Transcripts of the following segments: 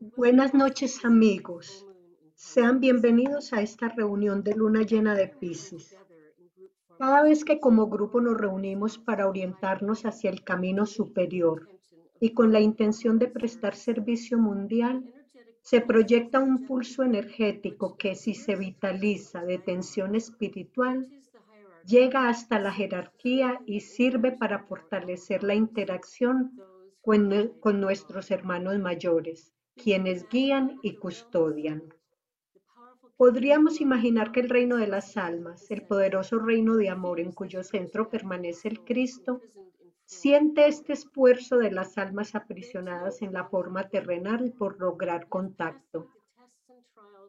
Buenas noches amigos, sean bienvenidos a esta reunión de luna llena de Pisces. Cada vez que como grupo nos reunimos para orientarnos hacia el camino superior y con la intención de prestar servicio mundial, se proyecta un pulso energético que si se vitaliza de tensión espiritual, llega hasta la jerarquía y sirve para fortalecer la interacción con, nuestros hermanos mayores, quienes guían y custodian. Podríamos imaginar que el reino de las almas, el poderoso reino de amor en cuyo centro permanece el Cristo, siente este esfuerzo de las almas aprisionadas en la forma terrenal por lograr contacto.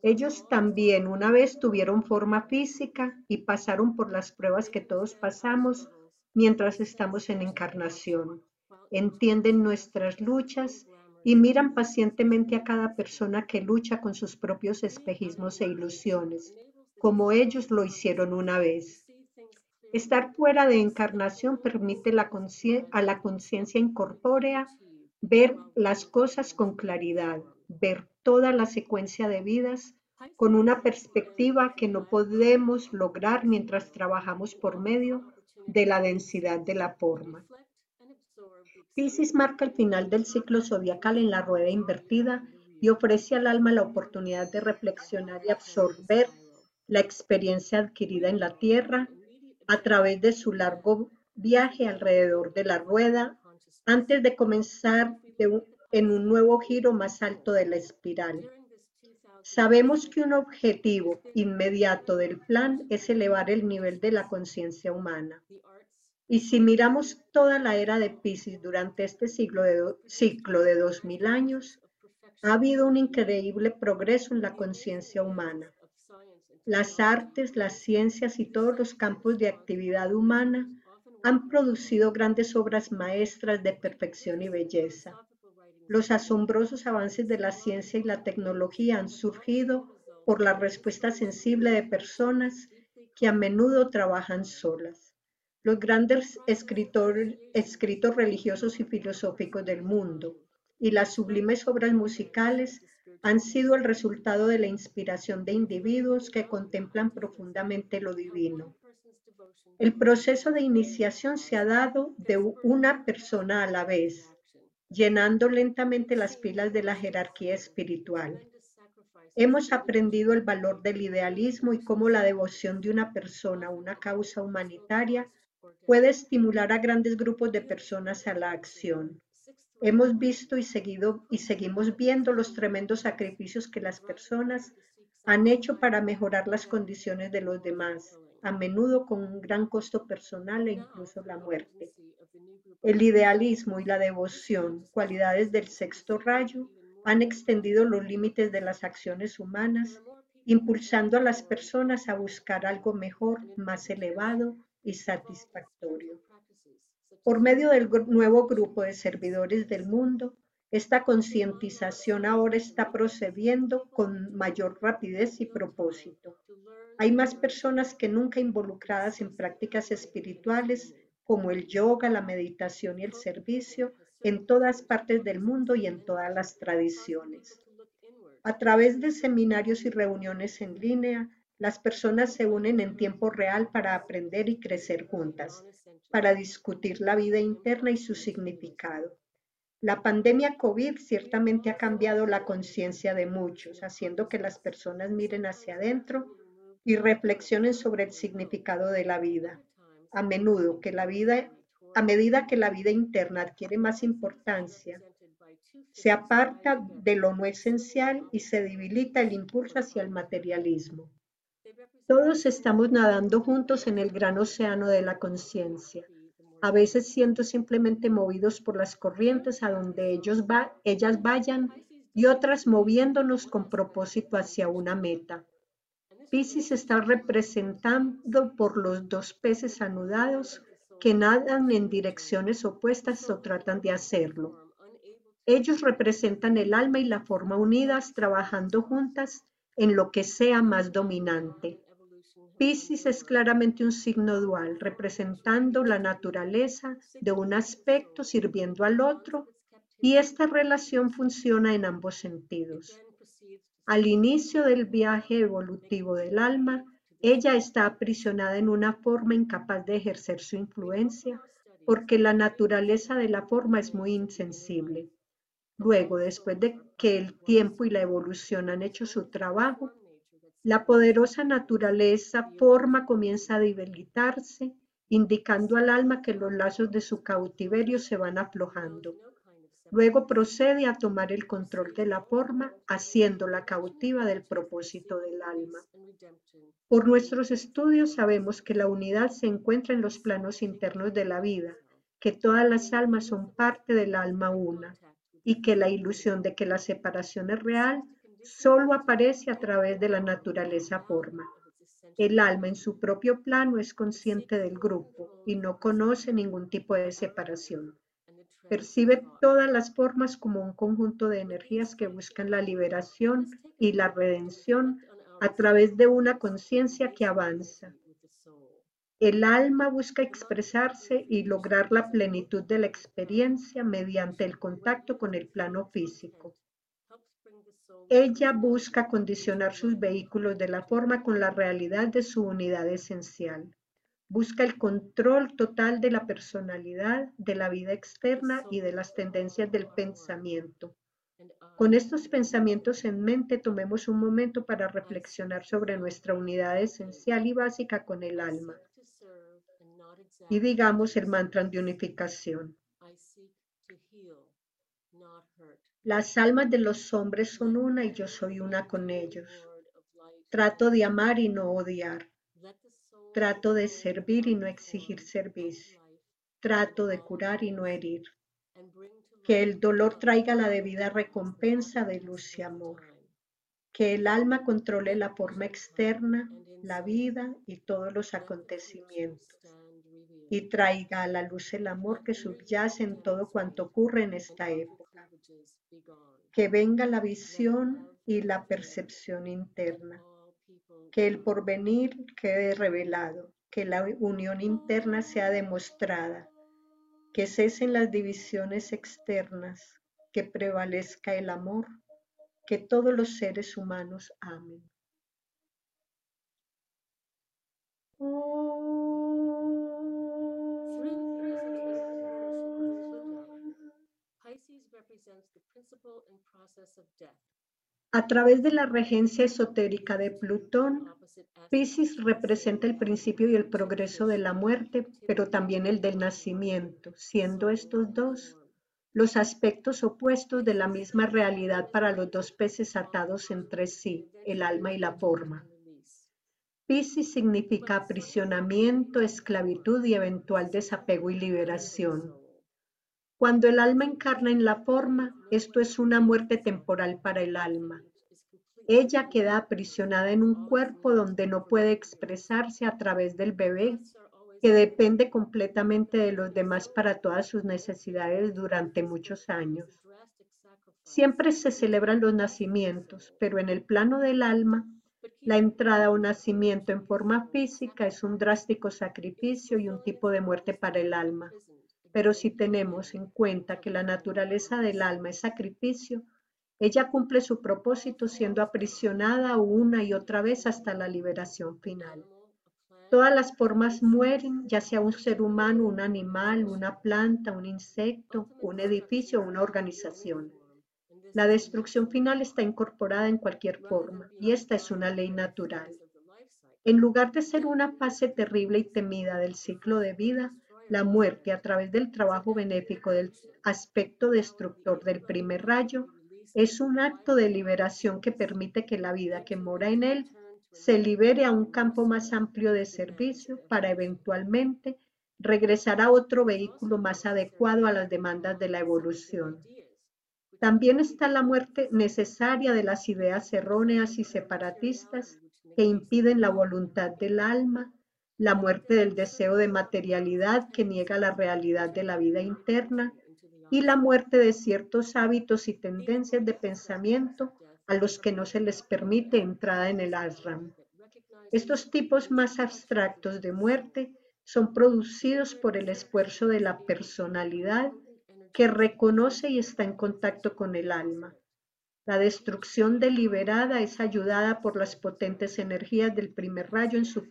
Ellos también una vez tuvieron forma física y pasaron por las pruebas que todos pasamos mientras estamos en encarnación entienden nuestras luchas y miran pacientemente a cada persona que lucha con sus propios espejismos e ilusiones, como ellos lo hicieron una vez. Estar fuera de encarnación permite a la conciencia incorpórea ver las cosas con claridad, ver toda la secuencia de vidas con una perspectiva que no podemos lograr mientras trabajamos por medio de la densidad de la forma. Piscis marca el final del ciclo zodiacal en la rueda invertida y ofrece al alma la oportunidad de reflexionar y absorber la experiencia adquirida en la Tierra a través de su largo viaje alrededor de la rueda antes de comenzar en un nuevo giro más alto de la espiral. Sabemos que un objetivo inmediato del plan es elevar el nivel de la conciencia humana. Y si miramos toda la era de Pisces durante este siglo de ciclo de 2000 años, ha habido un increíble progreso en la conciencia humana. Las artes, las ciencias y todos los campos de actividad humana han producido grandes obras maestras de perfección y belleza. Los asombrosos avances de la ciencia y la tecnología han surgido por la respuesta sensible de personas que a menudo trabajan solas. Los grandes escritos religiosos y filosóficos del mundo y las sublimes obras musicales han sido el resultado de la inspiración de individuos que contemplan profundamente lo divino. El proceso de iniciación se ha dado de una persona a la vez, llenando lentamente las pilas de la jerarquía espiritual. Hemos aprendido el valor del idealismo y cómo la devoción de una persona a una causa humanitaria puede estimular a grandes grupos de personas a la acción. Hemos visto y seguido y seguimos viendo los tremendos sacrificios que las personas han hecho para mejorar las condiciones de los demás, a menudo con un gran costo personal e incluso la muerte. El idealismo y la devoción, cualidades del sexto rayo, han extendido los límites de las acciones humanas, impulsando a las personas a buscar algo mejor, más elevado y satisfactorio. Por medio del nuevo grupo de servidores del mundo, esta concientización ahora está procediendo con mayor rapidez y propósito. Hay más personas que nunca involucradas en prácticas espirituales como el yoga, la meditación y el servicio en todas partes del mundo y en todas las tradiciones. A través de seminarios y reuniones en línea, las personas se unen en tiempo real para aprender y crecer juntas, para discutir la vida interna y su significado. La pandemia COVID ciertamente ha cambiado la conciencia de muchos, haciendo que las personas miren hacia adentro y reflexionen sobre el significado de la vida. A menudo que la vida, a medida que la vida interna adquiere más importancia, se aparta de lo no esencial y se debilita el impulso hacia el materialismo. Todos estamos nadando juntos en el gran océano de la conciencia, a veces siendo simplemente movidos por las corrientes a donde ellos va, ellas vayan y otras moviéndonos con propósito hacia una meta. Piscis está representado por los dos peces anudados que nadan en direcciones opuestas o tratan de hacerlo. Ellos representan el alma y la forma unidas, trabajando juntas en lo que sea más dominante. Piscis es claramente un signo dual, representando la naturaleza de un aspecto sirviendo al otro y esta relación funciona en ambos sentidos. Al inicio del viaje evolutivo del alma, ella está aprisionada en una forma incapaz de ejercer su influencia porque la naturaleza de la forma es muy insensible. Luego, después de que el tiempo y la evolución han hecho su trabajo, la poderosa naturaleza forma comienza a debilitarse, indicando al alma que los lazos de su cautiverio se van aflojando. Luego procede a tomar el control de la forma, haciéndola cautiva del propósito del alma. Por nuestros estudios sabemos que la unidad se encuentra en los planos internos de la vida, que todas las almas son parte del alma una y que la ilusión de que la separación es real solo aparece a través de la naturaleza forma. El alma en su propio plano es consciente del grupo y no conoce ningún tipo de separación. Percibe todas las formas como un conjunto de energías que buscan la liberación y la redención a través de una conciencia que avanza. El alma busca expresarse y lograr la plenitud de la experiencia mediante el contacto con el plano físico. Ella busca condicionar sus vehículos de la forma con la realidad de su unidad esencial busca el control total de la personalidad, de la vida externa y de las tendencias del pensamiento. Con estos pensamientos en mente, tomemos un momento para reflexionar sobre nuestra unidad esencial y básica con el alma. Y digamos el mantra de unificación. Las almas de los hombres son una y yo soy una con ellos. Trato de amar y no odiar. Trato de servir y no exigir servicio. Trato de curar y no herir. Que el dolor traiga la debida recompensa de luz y amor. Que el alma controle la forma externa, la vida y todos los acontecimientos. Y traiga a la luz el amor que subyace en todo cuanto ocurre en esta época. Que venga la visión y la percepción interna. Que el porvenir quede revelado, que la unión interna sea demostrada, que cesen las divisiones externas, que prevalezca el amor, que todos los seres humanos amen. A través de la regencia esotérica de Plutón, Pisces representa el principio y el progreso de la muerte, pero también el del nacimiento, siendo estos dos los aspectos opuestos de la misma realidad para los dos peces atados entre sí, el alma y la forma. Pisces significa aprisionamiento, esclavitud y eventual desapego y liberación. Cuando el alma encarna en la forma, esto es una muerte temporal para el alma. Ella queda aprisionada en un cuerpo donde no puede expresarse a través del bebé, que depende completamente de los demás para todas sus necesidades durante muchos años. Siempre se celebran los nacimientos, pero en el plano del alma, la entrada o nacimiento en forma física es un drástico sacrificio y un tipo de muerte para el alma. Pero si tenemos en cuenta que la naturaleza del alma es sacrificio, ella cumple su propósito siendo aprisionada una y otra vez hasta la liberación final. Todas las formas mueren, ya sea un ser humano, un animal, una planta, un insecto, un edificio una organización. La destrucción final está incorporada en cualquier forma y esta es una ley natural. En lugar de ser una fase terrible y temida del ciclo de vida, la muerte a través del trabajo benéfico del aspecto destructor del primer rayo es un acto de liberación que permite que la vida que mora en él se libere a un campo más amplio de servicio para eventualmente regresar a otro vehículo más adecuado a las demandas de la evolución. También está la muerte necesaria de las ideas erróneas y separatistas que impiden la voluntad del alma la muerte del deseo de materialidad que niega la realidad de la vida interna y la muerte de ciertos hábitos y tendencias de pensamiento a los que no se les permite entrada en el ashram. Estos tipos más abstractos de muerte son producidos por el esfuerzo de la personalidad que reconoce y está en contacto con el alma. La destrucción deliberada es ayudada por las potentes energías del primer rayo en su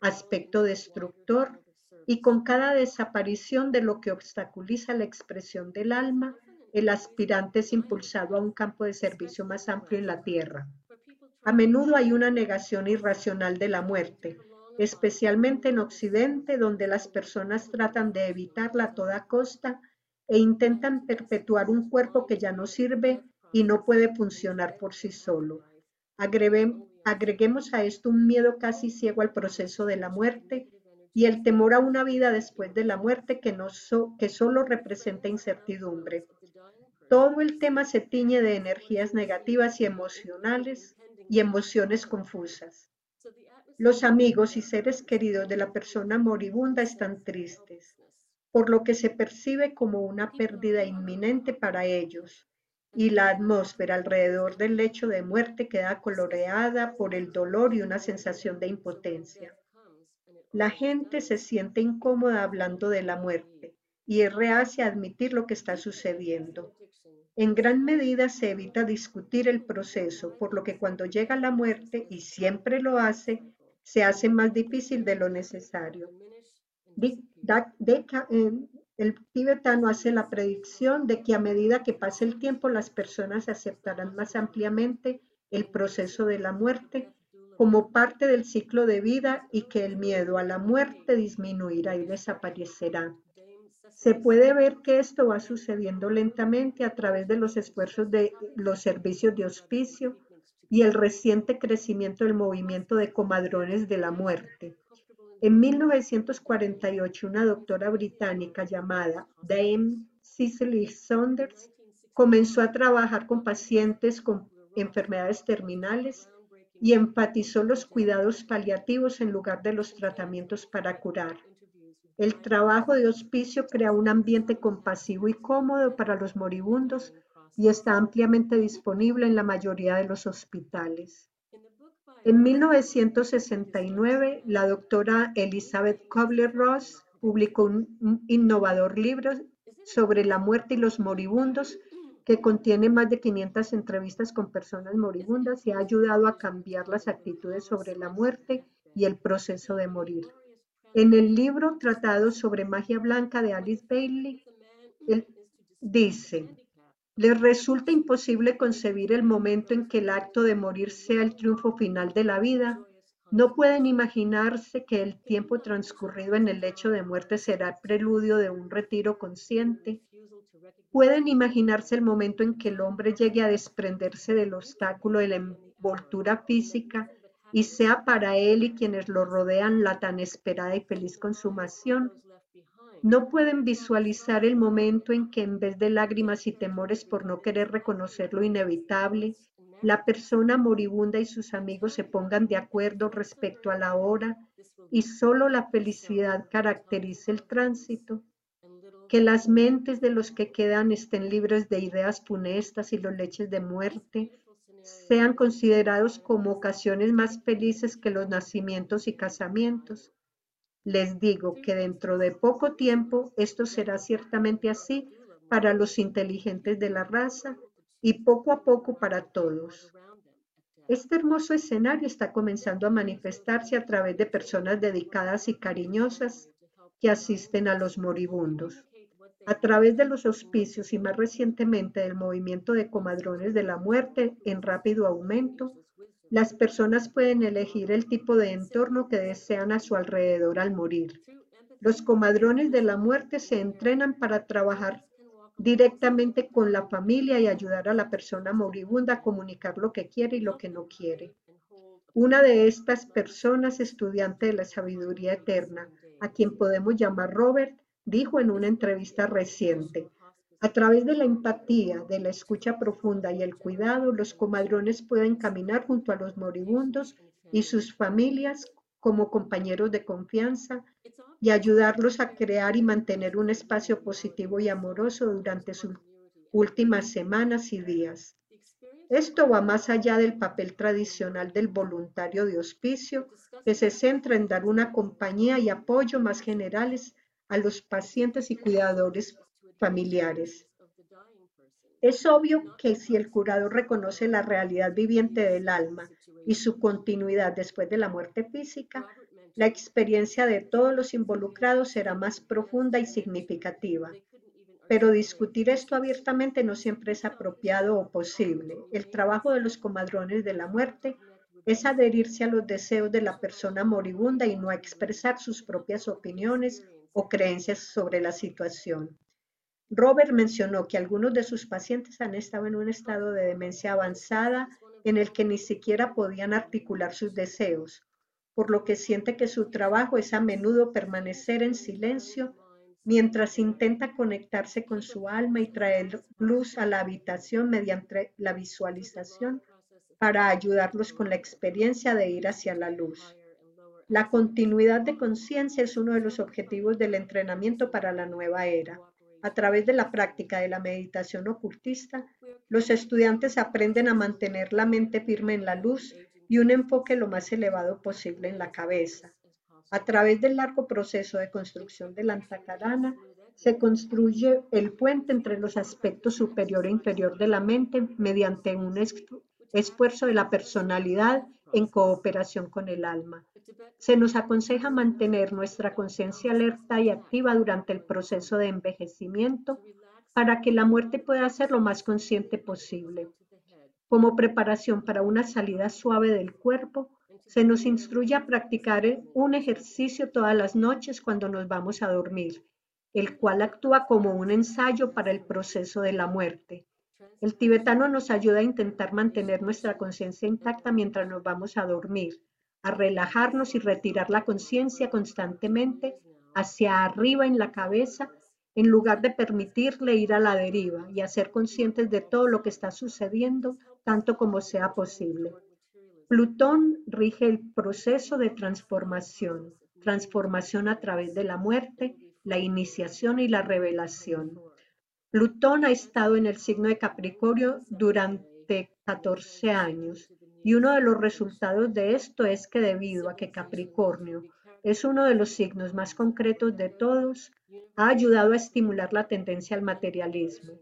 aspecto destructor y con cada desaparición de lo que obstaculiza la expresión del alma, el aspirante es impulsado a un campo de servicio más amplio en la Tierra. A menudo hay una negación irracional de la muerte, especialmente en Occidente, donde las personas tratan de evitarla a toda costa e intentan perpetuar un cuerpo que ya no sirve y no puede funcionar por sí solo. agreguemos a esto un miedo casi ciego al proceso de la muerte y el temor a una vida después de la muerte que, no que solo representa incertidumbre. Todo el tema se tiñe de energías negativas y emocionales y emociones confusas. Los amigos y seres queridos de la persona moribunda están tristes, por lo que se percibe como una pérdida inminente para ellos, y la atmósfera alrededor del lecho de muerte queda coloreada por el dolor y una sensación de impotencia. La gente se siente incómoda hablando de la muerte y es a admitir lo que está sucediendo. En gran medida se evita discutir el proceso, por lo que cuando llega la muerte, y siempre lo hace, se hace más difícil de lo necesario. El tibetano hace la predicción de que a medida que pase el tiempo las personas aceptarán más ampliamente el proceso de la muerte como parte del ciclo de vida y que el miedo a la muerte disminuirá y desaparecerá. Se puede ver que esto va sucediendo lentamente a través de los esfuerzos de los servicios de hospicio y el reciente crecimiento del movimiento de comadrones de la muerte. En 1948, una doctora británica llamada Dame Cicely Saunders comenzó a trabajar con pacientes con enfermedades terminales y enfatizó los cuidados paliativos en lugar de los tratamientos para curar. El trabajo de hospicio crea un ambiente compasivo y cómodo para los moribundos y está ampliamente disponible en la mayoría de los hospitales. En 1969, la doctora Elizabeth Kobler-Ross publicó un innovador libro sobre la muerte y los moribundos que contiene más de 500 entrevistas con personas moribundas y ha ayudado a cambiar las actitudes sobre la muerte y el proceso de morir. En el libro Tratado sobre Magia Blanca de Alice Bailey, él dice, les resulta imposible concebir el momento en que el acto de morir sea el triunfo final de la vida. No pueden imaginarse que el tiempo transcurrido en el lecho de muerte será el preludio de un retiro consciente Pueden imaginarse el momento en que el hombre llegue a desprenderse del obstáculo de la envoltura física y sea para él y quienes lo rodean la tan esperada y feliz consumación. No pueden visualizar el momento en que en vez de lágrimas y temores por no querer reconocer lo inevitable, la persona moribunda y sus amigos se pongan de acuerdo respecto a la hora y solo la felicidad caracterice el tránsito que las mentes de los que quedan estén libres de ideas funestas y los leches de muerte sean considerados como ocasiones más felices que los nacimientos y casamientos. Les digo que dentro de poco tiempo esto será ciertamente así para los inteligentes de la raza y poco a poco para todos. Este hermoso escenario está comenzando a manifestarse a través de personas dedicadas y cariñosas que asisten a los moribundos. A través de los auspicios y más recientemente del movimiento de comadrones de la muerte en rápido aumento, las personas pueden elegir el tipo de entorno que desean a su alrededor al morir. Los comadrones de la muerte se entrenan para trabajar directamente con la familia y ayudar a la persona moribunda a comunicar lo que quiere y lo que no quiere. Una de estas personas, estudiante de la sabiduría eterna, a quien podemos llamar Robert, dijo en una entrevista reciente, a través de la empatía, de la escucha profunda y el cuidado, los comadrones pueden caminar junto a los moribundos y sus familias como compañeros de confianza y ayudarlos a crear y mantener un espacio positivo y amoroso durante sus últimas semanas y días. Esto va más allá del papel tradicional del voluntario de hospicio, que se centra en dar una compañía y apoyo más generales a los pacientes y cuidadores familiares. Es obvio que si el curador reconoce la realidad viviente del alma y su continuidad después de la muerte física, la experiencia de todos los involucrados será más profunda y significativa. Pero discutir esto abiertamente no siempre es apropiado o posible. El trabajo de los comadrones de la muerte es adherirse a los deseos de la persona moribunda y no a expresar sus propias opiniones o creencias sobre la situación. Robert mencionó que algunos de sus pacientes han estado en un estado de demencia avanzada en el que ni siquiera podían articular sus deseos, por lo que siente que su trabajo es a menudo permanecer en silencio mientras intenta conectarse con su alma y traer luz a la habitación mediante la visualización para ayudarlos con la experiencia de ir hacia la luz. La continuidad de conciencia es uno de los objetivos del entrenamiento para la nueva era. A través de la práctica de la meditación ocultista, los estudiantes aprenden a mantener la mente firme en la luz y un enfoque lo más elevado posible en la cabeza. A través del largo proceso de construcción de la antacarana, se construye el puente entre los aspectos superior e inferior de la mente mediante un esfuerzo de la personalidad en cooperación con el alma. Se nos aconseja mantener nuestra conciencia alerta y activa durante el proceso de envejecimiento para que la muerte pueda ser lo más consciente posible. Como preparación para una salida suave del cuerpo, se nos instruye a practicar un ejercicio todas las noches cuando nos vamos a dormir, el cual actúa como un ensayo para el proceso de la muerte. El tibetano nos ayuda a intentar mantener nuestra conciencia intacta mientras nos vamos a dormir, a relajarnos y retirar la conciencia constantemente hacia arriba en la cabeza en lugar de permitirle ir a la deriva y a ser conscientes de todo lo que está sucediendo tanto como sea posible. Plutón rige el proceso de transformación, transformación a través de la muerte, la iniciación y la revelación. Plutón ha estado en el signo de Capricornio durante 14 años y uno de los resultados de esto es que debido a que Capricornio es uno de los signos más concretos de todos, ha ayudado a estimular la tendencia al materialismo.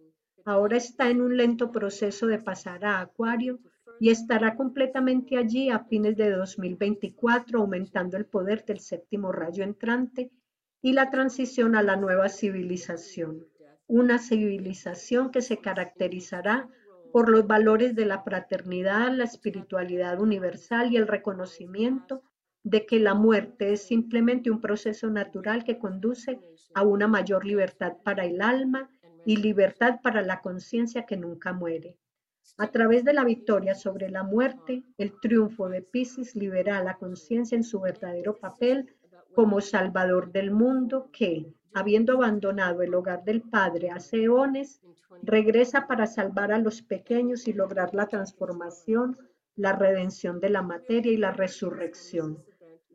Ahora está en un lento proceso de pasar a Acuario y estará completamente allí a fines de 2024, aumentando el poder del séptimo rayo entrante y la transición a la nueva civilización una civilización que se caracterizará por los valores de la fraternidad, la espiritualidad universal y el reconocimiento de que la muerte es simplemente un proceso natural que conduce a una mayor libertad para el alma y libertad para la conciencia que nunca muere. A través de la victoria sobre la muerte, el triunfo de Pisces libera a la conciencia en su verdadero papel como salvador del mundo que, habiendo abandonado el hogar del Padre hace eones, regresa para salvar a los pequeños y lograr la transformación, la redención de la materia y la resurrección.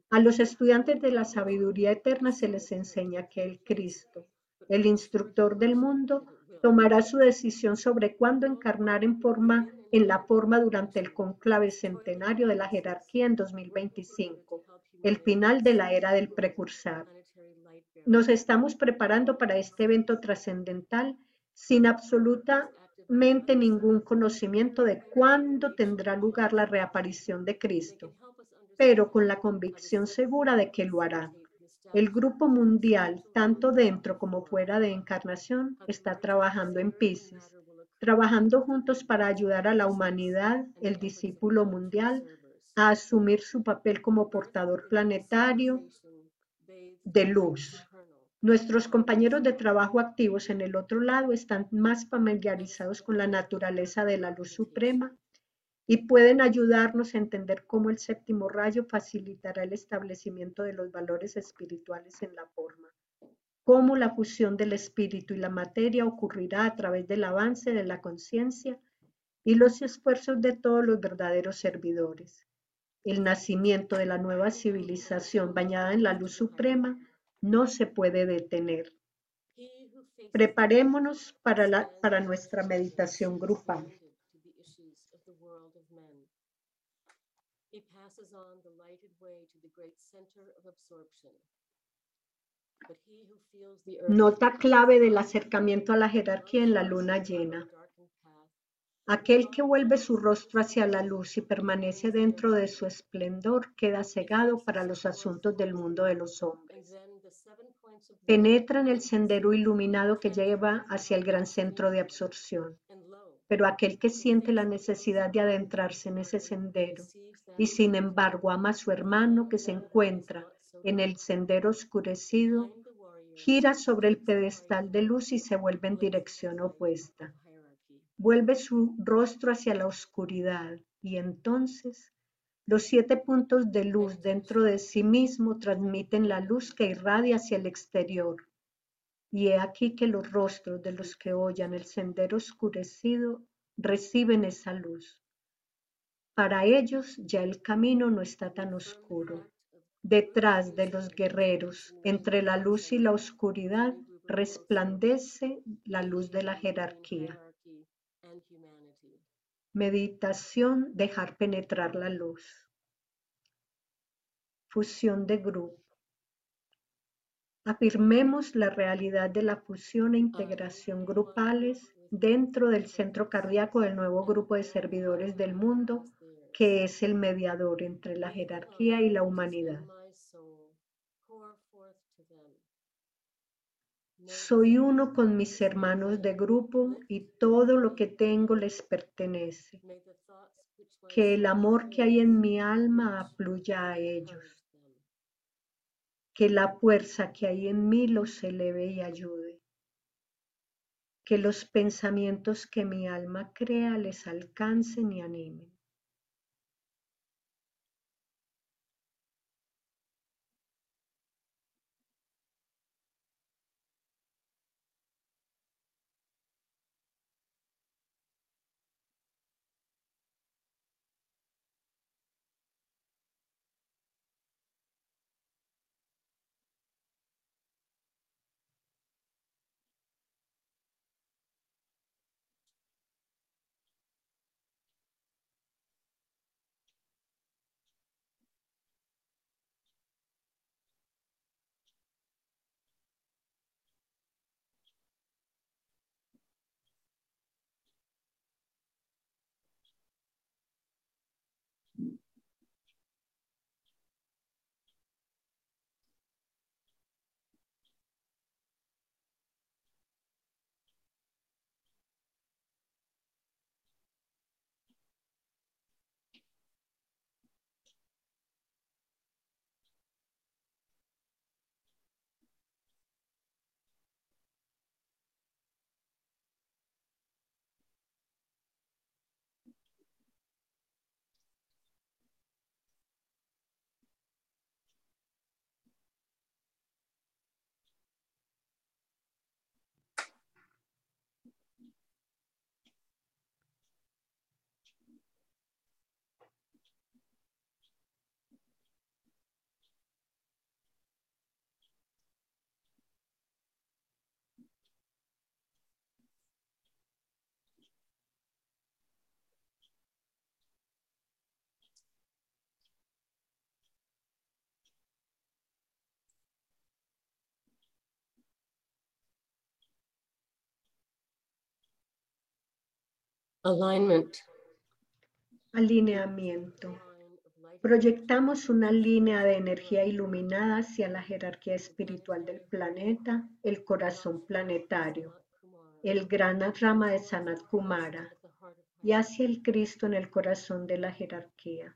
A los estudiantes de la sabiduría eterna se les enseña que el Cristo, el instructor del mundo, tomará su decisión sobre cuándo encarnar en forma en la forma durante el conclave centenario de la jerarquía en 2025, el final de la era del precursor. Nos estamos preparando para este evento trascendental sin absolutamente ningún conocimiento de cuándo tendrá lugar la reaparición de Cristo, pero con la convicción segura de que lo hará. El grupo mundial, tanto dentro como fuera de encarnación, está trabajando en Pisces, trabajando juntos para ayudar a la humanidad, el discípulo mundial, a asumir su papel como portador planetario de luz. Nuestros compañeros de trabajo activos en el otro lado están más familiarizados con la naturaleza de la luz suprema y pueden ayudarnos a entender cómo el séptimo rayo facilitará el establecimiento de los valores espirituales en la forma, cómo la fusión del espíritu y la materia ocurrirá a través del avance de la conciencia y los esfuerzos de todos los verdaderos servidores. El nacimiento de la nueva civilización bañada en la luz suprema no se puede detener. Preparémonos para, la, para nuestra meditación grupal. Nota clave del acercamiento a la jerarquía en la luna llena. Aquel que vuelve su rostro hacia la luz y permanece dentro de su esplendor queda cegado para los asuntos del mundo de los hombres. Penetra en el sendero iluminado que lleva hacia el gran centro de absorción. Pero aquel que siente la necesidad de adentrarse en ese sendero y sin embargo ama a su hermano que se encuentra en el sendero oscurecido, gira sobre el pedestal de luz y se vuelve en dirección opuesta. Vuelve su rostro hacia la oscuridad y entonces los siete puntos de luz dentro de sí mismo transmiten la luz que irradia hacia el exterior. Y he aquí que los rostros de los que oyen el sendero oscurecido reciben esa luz. Para ellos ya el camino no está tan oscuro. Detrás de los guerreros, entre la luz y la oscuridad, resplandece la luz de la jerarquía. Meditación, dejar penetrar la luz. Fusión de grupo. Afirmemos la realidad de la fusión e integración grupales dentro del centro cardíaco del nuevo grupo de servidores del mundo que es el mediador entre la jerarquía y la humanidad. Soy uno con mis hermanos de grupo y todo lo que tengo les pertenece. Que el amor que hay en mi alma afluya a ellos. Que la fuerza que hay en mí los eleve y ayude. Que los pensamientos que mi alma crea les alcancen y animen. Alignment. Alineamiento. Proyectamos una línea de energía iluminada hacia la jerarquía espiritual del planeta, el corazón planetario, el gran rama de Sanat Kumara y hacia el Cristo en el corazón de la jerarquía.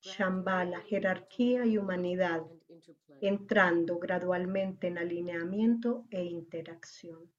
Shambhala, jerarquía y humanidad, entrando gradualmente en alineamiento e interacción.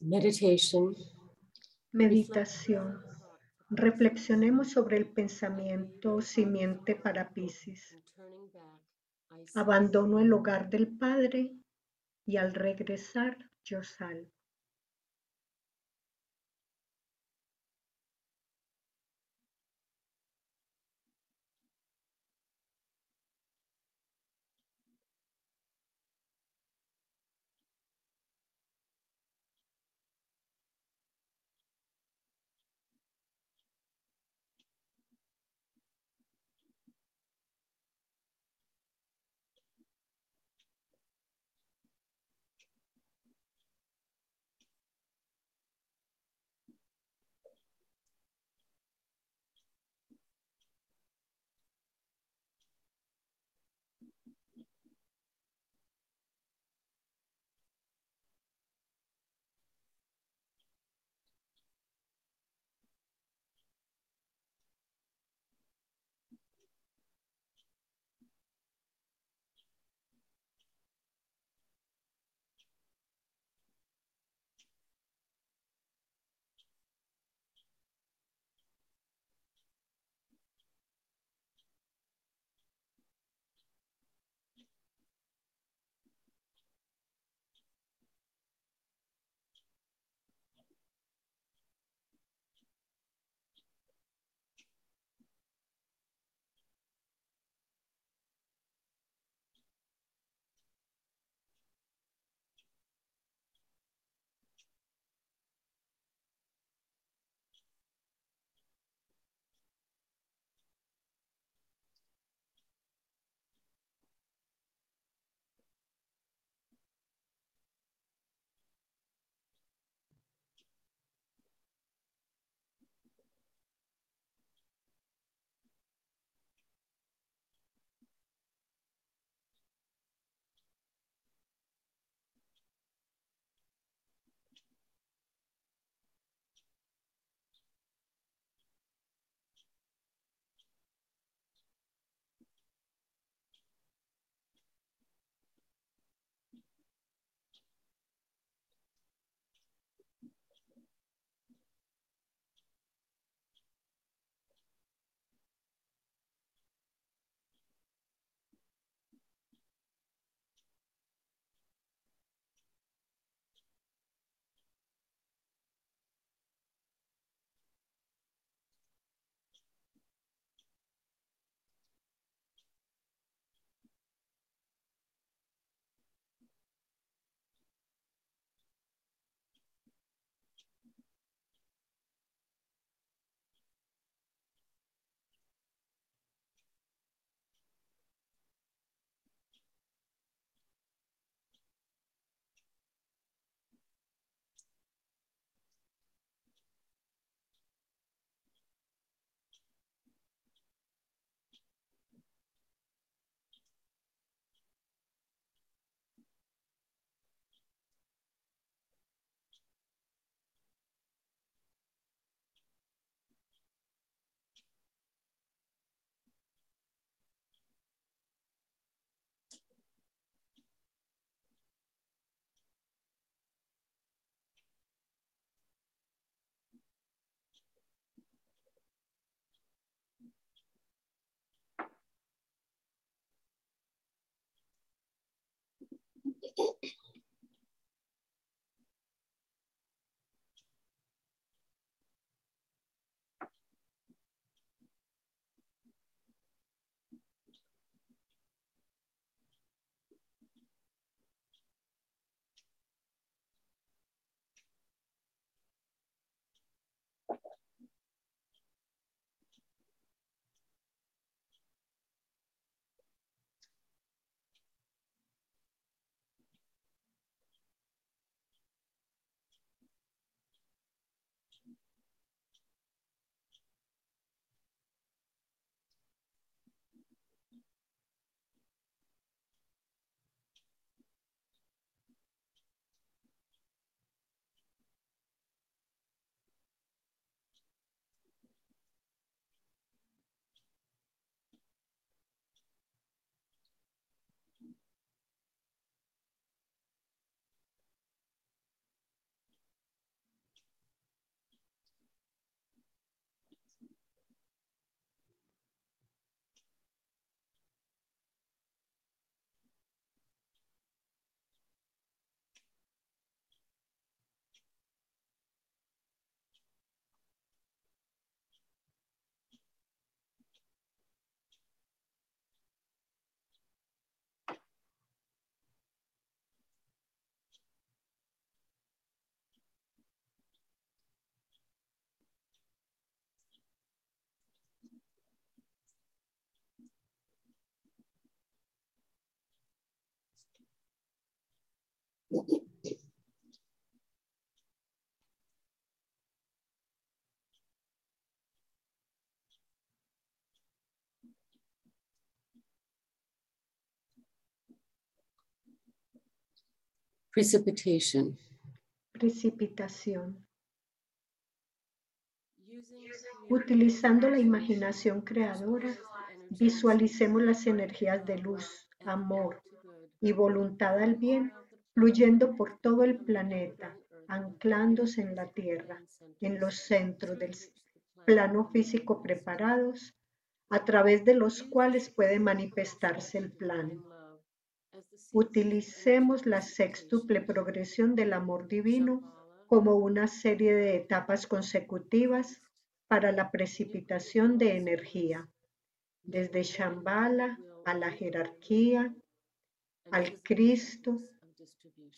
Meditation, Meditación. Reflexionemos sobre el pensamiento simiente para see Abandono el hogar del Padre y al regresar yo salgo. Precipitation. Precipitación. Utilizando la imaginación creadora, visualicemos las energías de luz, amor y voluntad al bien fluyendo por todo el planeta, anclándose en la Tierra, en los centros del plano físico preparados, a través de los cuales puede manifestarse el plan. Utilicemos la sextuple progresión del amor divino como una serie de etapas consecutivas para la precipitación de energía, desde Shambhala a la jerarquía, al Cristo,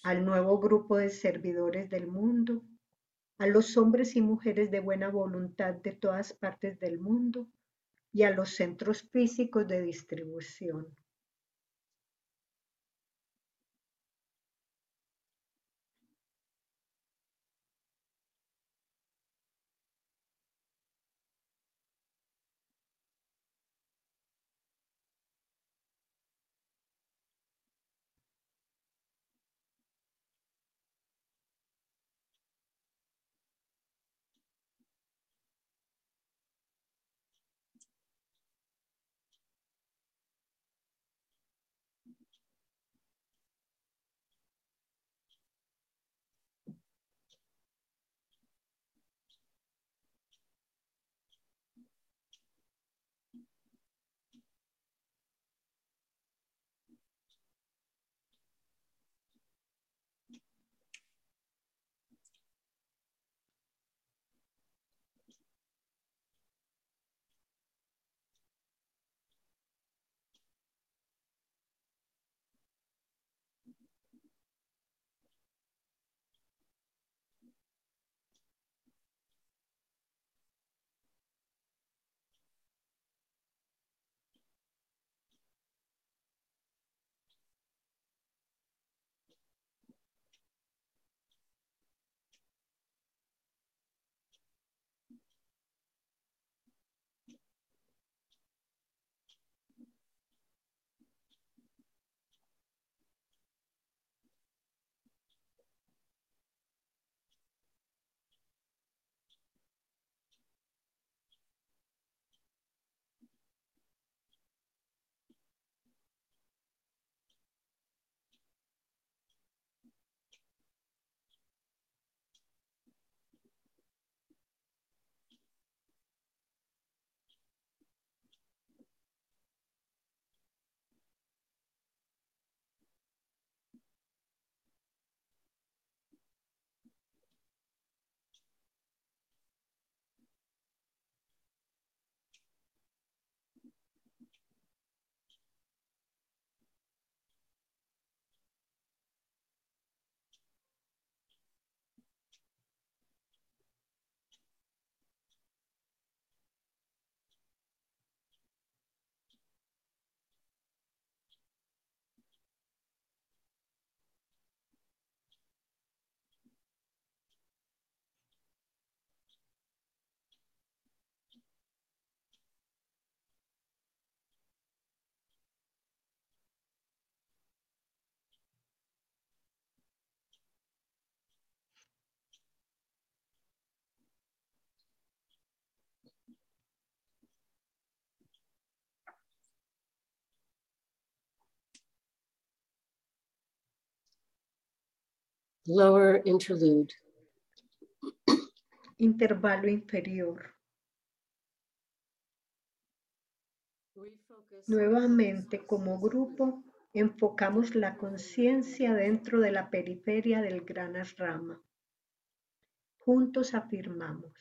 al nuevo grupo de servidores del mundo, a los hombres y mujeres de buena voluntad de todas partes del mundo y a los centros físicos de distribución. Lower interlude. Intervalo inferior. Nuevamente, como grupo, enfocamos la conciencia dentro de la periferia del gran rama. Juntos afirmamos.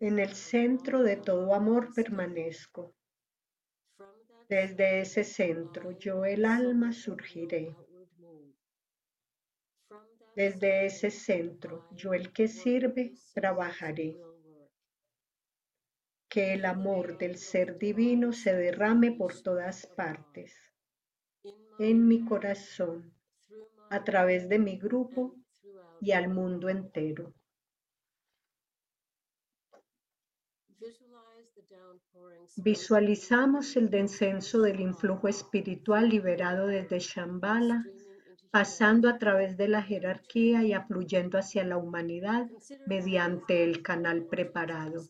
En el centro de todo amor permanezco. Desde ese centro yo el alma surgiré. Desde ese centro yo el que sirve trabajaré. que el amor del ser divino se derrame por todas partes, en mi corazón, a través de mi grupo y al mundo entero. Visualizamos el descenso del influjo espiritual liberado desde Shambhala, pasando a través de la jerarquía y afluyendo hacia la humanidad mediante el canal preparado.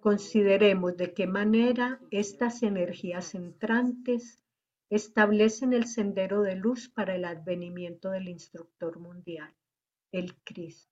Consideremos de qué manera estas energías entrantes establecen el sendero de luz para el advenimiento del instructor mundial, el Cristo.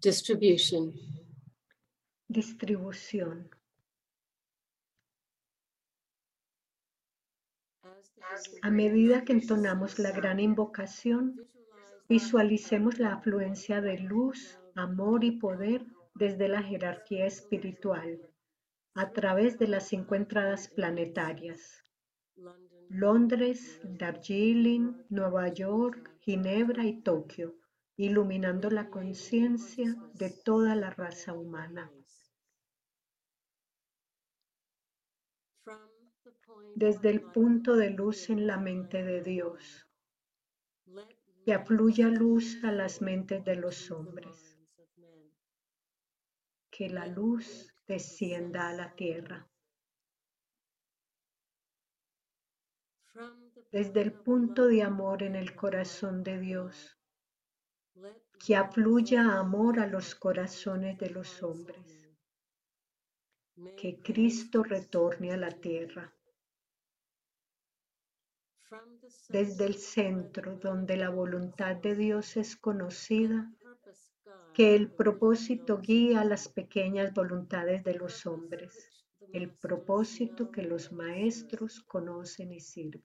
Distribution, distribución. A medida que entonamos la gran invocación, visualicemos la afluencia de luz, amor y poder desde la jerarquía espiritual a través de las cinco entradas planetarias. Londres, Darjeeling, Nueva York, Ginebra y Tokio, iluminando la conciencia de toda la raza humana. Desde el punto de luz en la mente de Dios, que afluya luz a las mentes de los hombres. Que la luz descienda a la tierra. Desde el punto de amor en el corazón de Dios, que afluya amor a los corazones de los hombres. Que Cristo retorne a la tierra. Desde el centro donde la voluntad de Dios es conocida, que el propósito guía las pequeñas voluntades de los hombres, el propósito que los maestros conocen y sirven.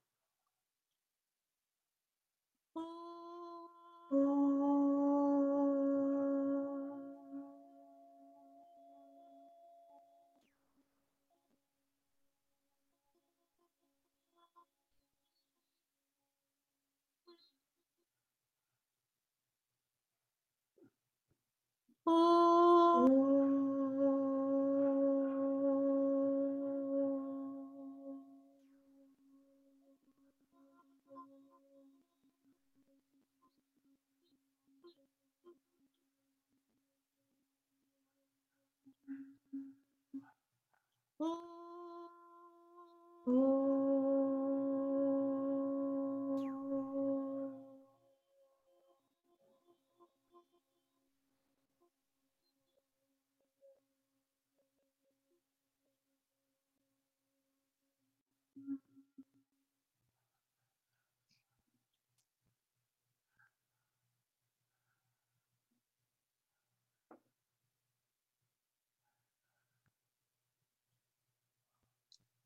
Oh.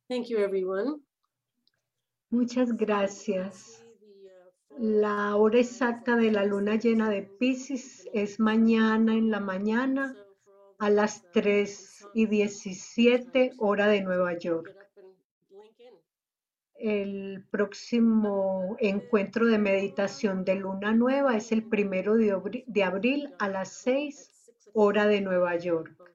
Thank you, everyone. Muchas gracias. La hora exacta de la luna llena de Pisces es mañana en la mañana a las 3 y 17 hora de Nueva York. El próximo encuentro de meditación de luna nueva es el primero de abril a las 6 hora de Nueva York.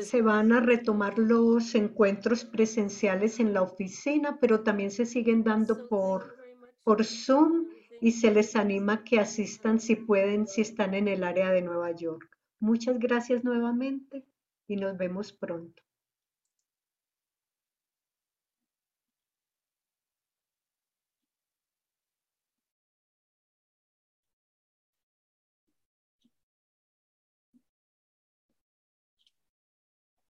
Se van a retomar los encuentros presenciales en la oficina, pero también se siguen dando por, por Zoom y se les anima que asistan si pueden, si están en el área de Nueva York. Muchas gracias nuevamente y nos vemos pronto.